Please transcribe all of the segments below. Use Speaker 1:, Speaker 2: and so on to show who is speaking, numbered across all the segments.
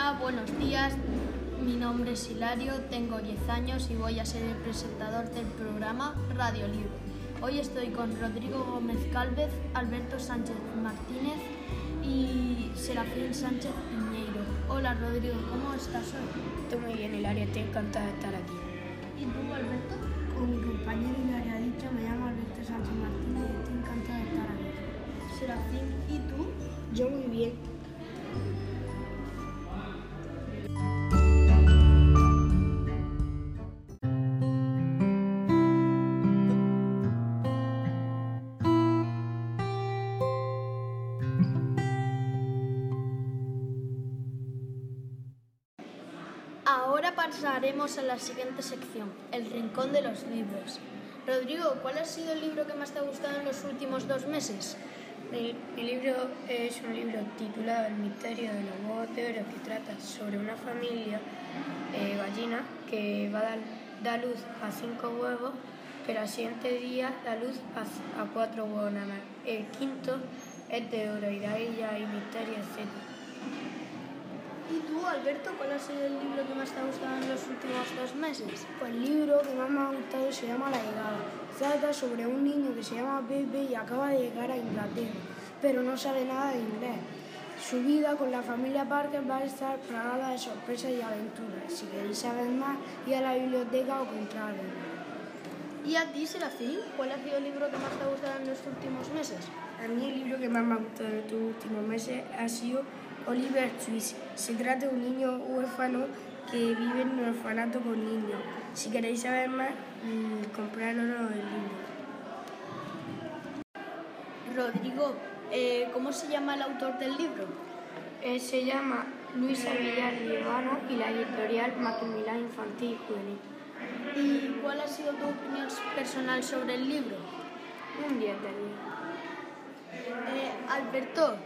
Speaker 1: Hola, buenos días. Mi nombre es Hilario, tengo 10 años y voy a ser el presentador del programa Radio Libre. Hoy estoy con Rodrigo Gómez Calvez, Alberto Sánchez Martínez y Serafín Sánchez Piñeiro. Hola Rodrigo, ¿cómo estás hoy?
Speaker 2: Estoy muy bien, Hilario, estoy encantada de estar aquí.
Speaker 1: ¿Y tú, Alberto?
Speaker 3: Con mi compañero Hilario ha dicho, me llamo Alberto Sánchez Martínez y estoy encantada de estar aquí.
Speaker 1: Serafín, ¿y tú?
Speaker 3: Yo muy bien.
Speaker 1: Ahora pasaremos a la siguiente sección, el rincón de los libros. Rodrigo, ¿cuál ha sido el libro que más te ha gustado en los últimos dos meses?
Speaker 2: Mi, libro es un libro titulado El misterio de los huevos de oro que trata sobre una familia eh, gallina que va a dar da luz a cinco huevos, pero al siguiente día da luz a, a cuatro huevos nada más. El quinto es de oro y de ahí ya hay misterio, etc.
Speaker 1: ¿Y tú, Alberto, cuál ha sido el libro que más te ha gustado en los últimos dos meses?
Speaker 3: Pues el libro que más me ha gustado se llama La llegada. Trata sobre un niño que se llama Pepe y acaba de llegar a Inglaterra, pero no sabe nada de inglés. Su vida con la familia Parker va a estar plagada de sorpresas y aventuras. Si queréis saber más, id a la biblioteca o comprarlo.
Speaker 1: ¿Y a ti, Serafín, cuál ha sido el libro que más te ha gustado en los últimos meses?
Speaker 3: A mí el libro que más me ha gustado en estos últimos meses ha sido Oliver Twist. Se trata de un niño huérfano que vive en un orfanato con niños. Si queréis saber más, mmm, comprarlo el libro.
Speaker 1: Rodrigo, eh, ¿cómo se llama el autor del libro?
Speaker 2: Eh, se llama Luisa Villar Llevano y la editorial Macmillan Infantil y Juvenil.
Speaker 1: ¿Y cuál ha sido tu opinión personal sobre el libro?
Speaker 2: Un 10 de 10.
Speaker 1: Eh, Alberto,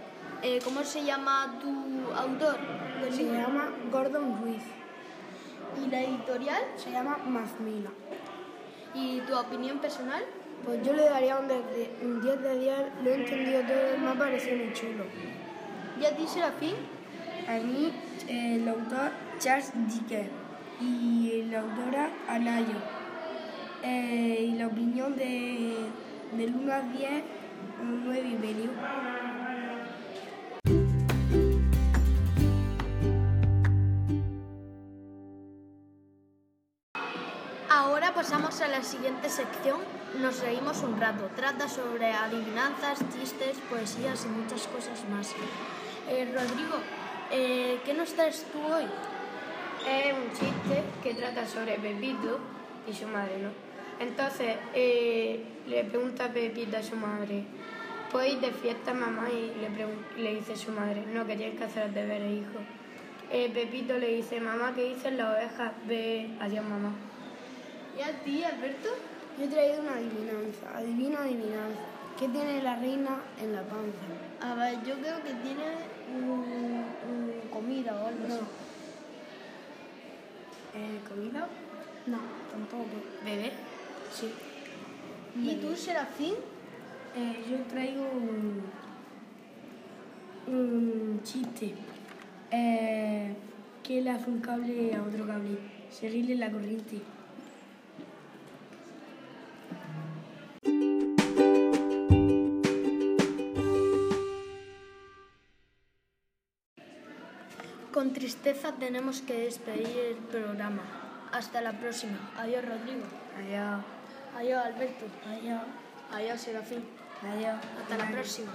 Speaker 1: eh, ¿cómo se llama tu autor del
Speaker 3: Se
Speaker 1: libro?
Speaker 3: llama Gordon Ruiz.
Speaker 1: ¿Y la editorial?
Speaker 3: Se llama Macmillan.
Speaker 1: ¿Y tu opinión personal?
Speaker 3: Pues yo le daría un 10 de, un 10 de 10, lo he entendido todo, me ha parecido muy chulo.
Speaker 1: ¿Y a ti, Serafín?
Speaker 3: A mí, eh, el autor Charles Dickens y la autora Anayo. Eh, y la opinión de, del 1 al 10, un 9 y medio.
Speaker 1: Pasamos a la siguiente sección. Nos reímos un rato. Trata sobre adivinanzas, chistes, poesías y muchas cosas más. Eh, Rodrigo, eh, ¿qué nos traes tú hoy?
Speaker 2: Es un chiste que trata sobre Pepito y su madre, ¿no? Entonces eh, le pregunta Pepito a su madre, ¿puedes ir de fiesta, mamá? Y le, le dice su madre, no, que tienes que hacer los deberes, hijo. Eh, Pepito le dice, mamá, ¿qué dicen las ovejas? Ve, adiós, mamá.
Speaker 1: ¿Y a ti, Alberto?
Speaker 3: Yo he traído una adivinanza. Adivina, adivinanza. ¿Qué tiene la reina en la panza?
Speaker 1: A ver, yo creo que tiene un- comida o algo
Speaker 3: No.
Speaker 1: así.
Speaker 2: Eh, ¿Comida?
Speaker 3: No, tampoco.
Speaker 2: ¿Bebé?
Speaker 3: Sí.
Speaker 1: ¿Y tú, Serafín?
Speaker 3: Eh, yo traigo un, un chiste. Eh, que le hace un cable a otro cable. Seguirle la corriente.
Speaker 1: Con tristeza tenemos que despedir el programa. Hasta la próxima. Adiós, Rodrigo.
Speaker 2: Adiós.
Speaker 1: Adiós, Alberto.
Speaker 3: Adiós.
Speaker 1: Adiós, Serafín.
Speaker 3: Adiós.
Speaker 1: Hasta la próxima.